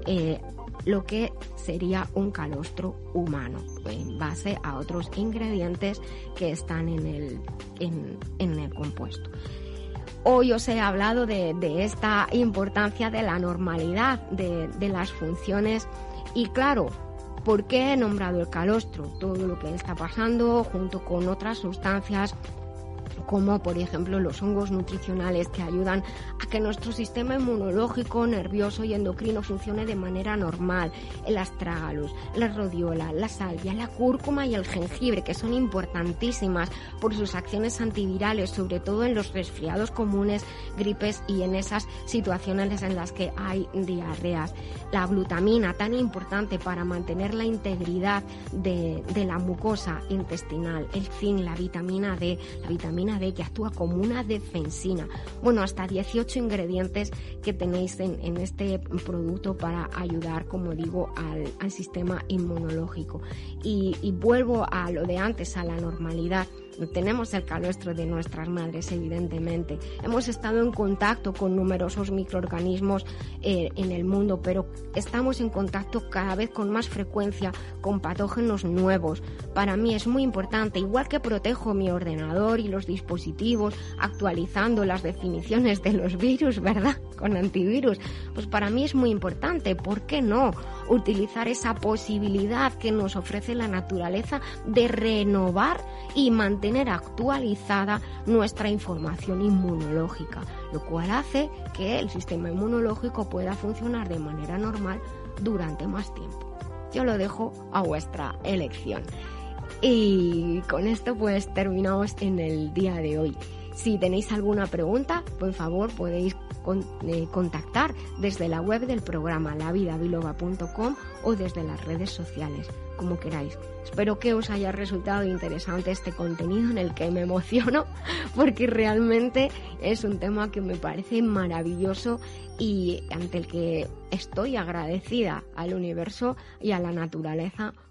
eh, lo que sería un calostro humano en base a otros ingredientes que están en el, en, el compuesto. Hoy os he hablado de, esta importancia de la normalidad de, de las funciones y claro, ¿por qué he nombrado el calostro? Todo lo que está pasando junto con otras sustancias como por ejemplo los hongos nutricionales que ayudan a que nuestro sistema inmunológico, nervioso y endocrino funcione de manera normal, el astragalus, la rodiola, la salvia, la cúrcuma y el jengibre, que son importantísimas por sus acciones antivirales, sobre todo en los resfriados comunes, gripes y en esas situaciones en las que hay diarreas. La glutamina, tan importante para mantener la integridad de, de la mucosa intestinal, el zinc, la vitamina D, la vitamina Que actúa como una defensina. Bueno, hasta 18 ingredientes que tenéis en, este producto para ayudar, como digo, al, sistema inmunológico. y vuelvo a lo de antes, a la normalidad tenemos el calostro de nuestras madres, evidentemente. Hemos estado en contacto con numerosos microorganismos eh, en el mundo, pero estamos en contacto cada vez con más frecuencia con patógenos nuevos. Para mí es muy importante, igual que protejo mi ordenador y los dispositivos actualizando las definiciones de los virus, ¿verdad? Con antivirus, pues para mí es muy importante. ¿Por qué no utilizar esa posibilidad que nos ofrece la naturaleza de renovar y mantener tener actualizada nuestra información inmunológica, lo cual hace que el sistema inmunológico pueda funcionar de manera normal durante más tiempo. Yo lo dejo a vuestra elección. Y con esto pues terminamos en el día de hoy. Si tenéis alguna pregunta, por favor podéis eh, contactar desde la web del programa lavidabiloba.com o desde las redes sociales, como queráis. Espero que os haya resultado interesante este contenido en el que me emociono porque realmente es un tema que me parece maravilloso y ante el que estoy agradecida al universo y a la naturaleza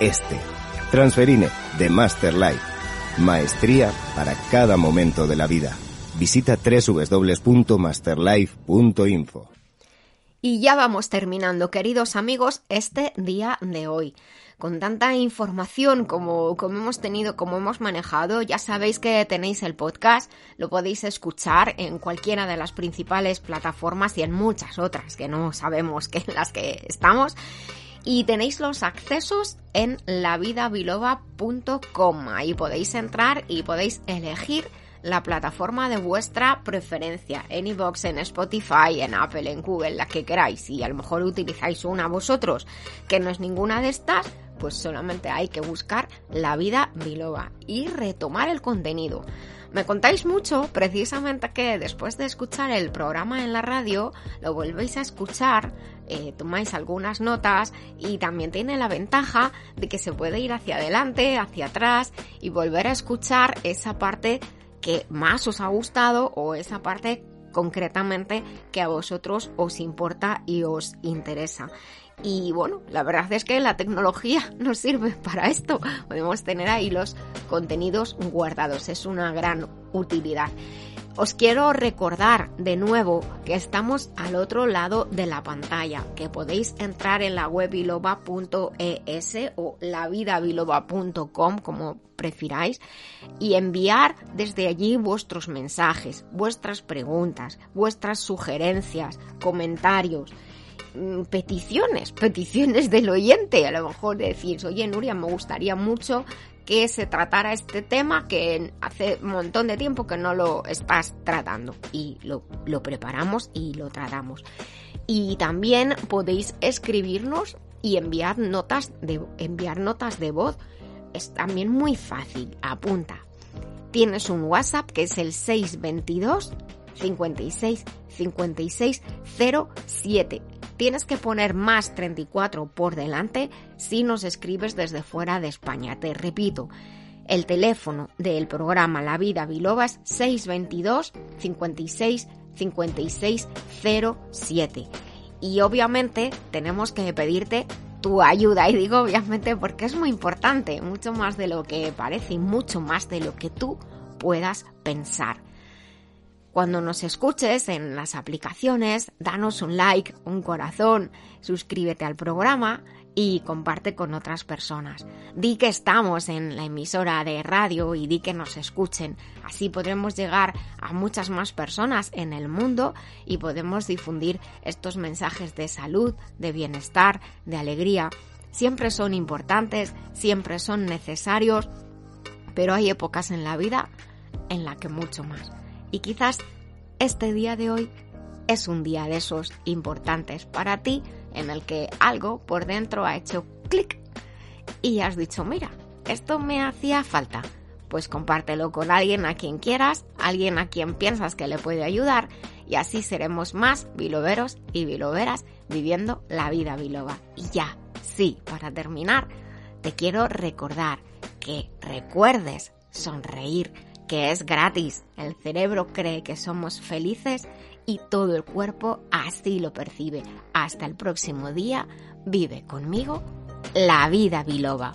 este. Transferine de Master Life. Maestría para cada momento de la vida. Visita www.masterlife.info. Y ya vamos terminando, queridos amigos, este día de hoy. Con tanta información como, como hemos tenido, como hemos manejado, ya sabéis que tenéis el podcast, lo podéis escuchar en cualquiera de las principales plataformas y en muchas otras que no sabemos que en las que estamos. Y tenéis los accesos en lavidabiloba.com. Ahí podéis entrar y podéis elegir la plataforma de vuestra preferencia, en iVoox, en Spotify, en Apple, en Google, la que queráis. Y a lo mejor utilizáis una vosotros que no es ninguna de estas, pues solamente hay que buscar la vida biloba y retomar el contenido. Me contáis mucho precisamente que después de escuchar el programa en la radio, lo volvéis a escuchar, eh, tomáis algunas notas y también tiene la ventaja de que se puede ir hacia adelante, hacia atrás y volver a escuchar esa parte que más os ha gustado o esa parte concretamente que a vosotros os importa y os interesa. Y bueno, la verdad es que la tecnología nos sirve para esto. Podemos tener ahí los contenidos guardados. Es una gran utilidad. Os quiero recordar de nuevo que estamos al otro lado de la pantalla, que podéis entrar en la web biloba.es o lavidabiloba.com como prefiráis y enviar desde allí vuestros mensajes, vuestras preguntas, vuestras sugerencias, comentarios peticiones, peticiones del oyente. A lo mejor decís, oye Nuria, me gustaría mucho que se tratara este tema que hace un montón de tiempo que no lo estás tratando y lo, lo preparamos y lo tratamos. Y también podéis escribirnos y enviar notas de, enviar notas de voz. Es también muy fácil. Apunta. Tienes un WhatsApp que es el 622 56 56 07 tienes que poner más 34 por delante si nos escribes desde fuera de España. Te repito, el teléfono del programa La Vida Biloba es 622 56 56 07. Y obviamente tenemos que pedirte tu ayuda. Y digo obviamente porque es muy importante, mucho más de lo que parece y mucho más de lo que tú puedas pensar. Cuando nos escuches en las aplicaciones, danos un like, un corazón, suscríbete al programa y comparte con otras personas. Di que estamos en la emisora de radio y di que nos escuchen. Así podremos llegar a muchas más personas en el mundo y podemos difundir estos mensajes de salud, de bienestar, de alegría. Siempre son importantes, siempre son necesarios, pero hay épocas en la vida en la que mucho más. Y quizás este día de hoy es un día de esos importantes para ti en el que algo por dentro ha hecho clic y has dicho, mira, esto me hacía falta. Pues compártelo con alguien a quien quieras, alguien a quien piensas que le puede ayudar y así seremos más biloberos y biloberas viviendo la vida biloba. Y ya, sí, para terminar, te quiero recordar que recuerdes sonreír que es gratis. El cerebro cree que somos felices y todo el cuerpo así lo percibe. Hasta el próximo día, vive conmigo la vida biloba.